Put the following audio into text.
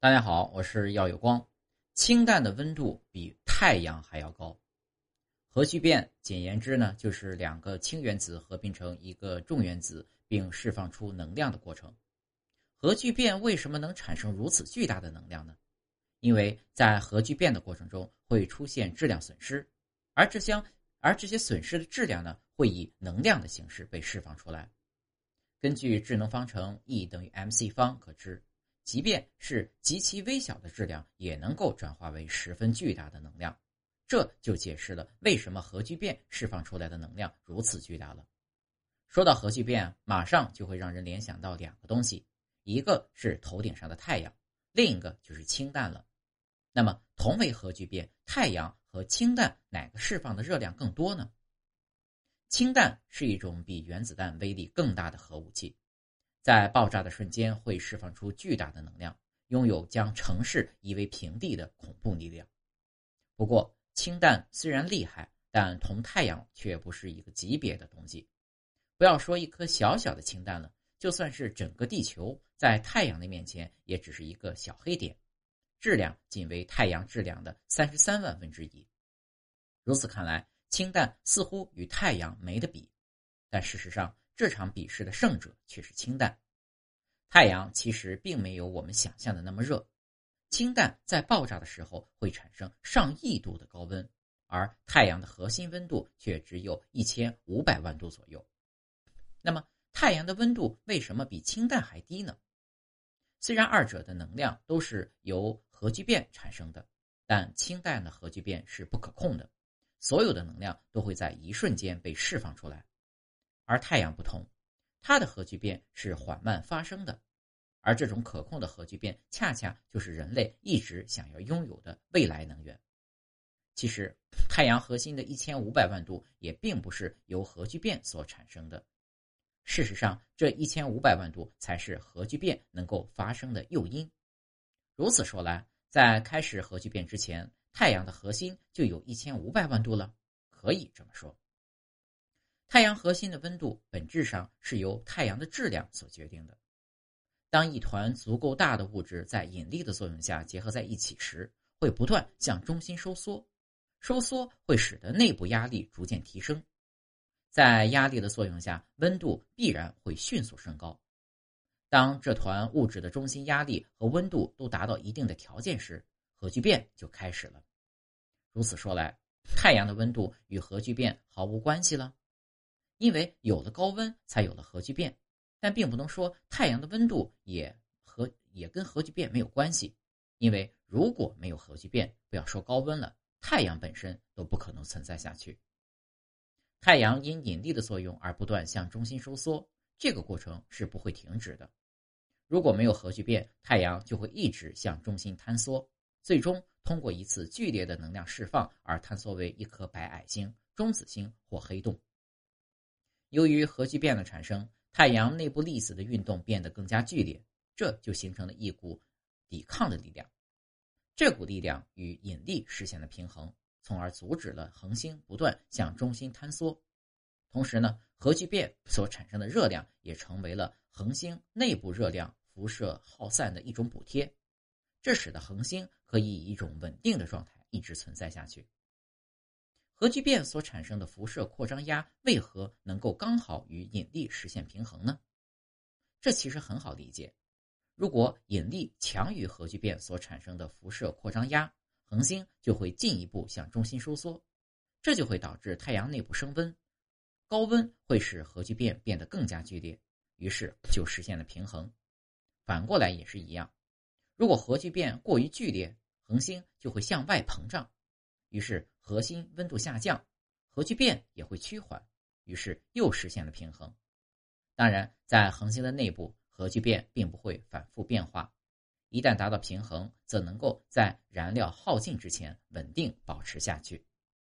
大家好，我是耀有光。氢弹的温度比太阳还要高。核聚变简言之呢，就是两个氢原子合并成一个重原子，并释放出能量的过程。核聚变为什么能产生如此巨大的能量呢？因为在核聚变的过程中会出现质量损失，而这些而这些损失的质量呢，会以能量的形式被释放出来。根据质能方程 E 等于 mc 方可知。即便是极其微小的质量，也能够转化为十分巨大的能量，这就解释了为什么核聚变释放出来的能量如此巨大了。说到核聚变，马上就会让人联想到两个东西，一个是头顶上的太阳，另一个就是氢弹了。那么，同为核聚变，太阳和氢弹哪个释放的热量更多呢？氢弹是一种比原子弹威力更大的核武器。在爆炸的瞬间，会释放出巨大的能量，拥有将城市夷为平地的恐怖力量。不过，氢弹虽然厉害，但同太阳却不是一个级别的东西。不要说一颗小小的氢弹了，就算是整个地球，在太阳的面前，也只是一个小黑点，质量仅为太阳质量的三十三万分之一。如此看来，氢弹似乎与太阳没得比，但事实上。这场比试的胜者却是氢弹。太阳其实并没有我们想象的那么热，氢弹在爆炸的时候会产生上亿度的高温，而太阳的核心温度却只有一千五百万度左右。那么，太阳的温度为什么比氢弹还低呢？虽然二者的能量都是由核聚变产生的，但氢弹的核聚变是不可控的，所有的能量都会在一瞬间被释放出来。而太阳不同，它的核聚变是缓慢发生的，而这种可控的核聚变恰恰就是人类一直想要拥有的未来能源。其实，太阳核心的一千五百万度也并不是由核聚变所产生的。事实上，这一千五百万度才是核聚变能够发生的诱因。如此说来，在开始核聚变之前，太阳的核心就有一千五百万度了，可以这么说。太阳核心的温度本质上是由太阳的质量所决定的。当一团足够大的物质在引力的作用下结合在一起时，会不断向中心收缩，收缩会使得内部压力逐渐提升。在压力的作用下，温度必然会迅速升高。当这团物质的中心压力和温度都达到一定的条件时，核聚变就开始了。如此说来，太阳的温度与核聚变毫无关系了。因为有了高温，才有了核聚变，但并不能说太阳的温度也和也跟核聚变没有关系。因为如果没有核聚变，不要说高温了，太阳本身都不可能存在下去。太阳因引力的作用而不断向中心收缩，这个过程是不会停止的。如果没有核聚变，太阳就会一直向中心坍缩，最终通过一次剧烈的能量释放而坍缩为一颗白矮星、中子星或黑洞。由于核聚变的产生，太阳内部粒子的运动变得更加剧烈，这就形成了一股抵抗的力量。这股力量与引力实现了平衡，从而阻止了恒星不断向中心坍缩。同时呢，核聚变所产生的热量也成为了恒星内部热量辐射耗散的一种补贴，这使得恒星可以以一种稳定的状态一直存在下去。核聚变所产生的辐射扩张压为何能够刚好与引力实现平衡呢？这其实很好理解。如果引力强于核聚变所产生的辐射扩张压，恒星就会进一步向中心收缩，这就会导致太阳内部升温，高温会使核聚变变得更加剧烈，于是就实现了平衡。反过来也是一样，如果核聚变过于剧烈，恒星就会向外膨胀。于是核心温度下降，核聚变也会趋缓，于是又实现了平衡。当然，在恒星的内部，核聚变并不会反复变化，一旦达到平衡，则能够在燃料耗尽之前稳定保持下去。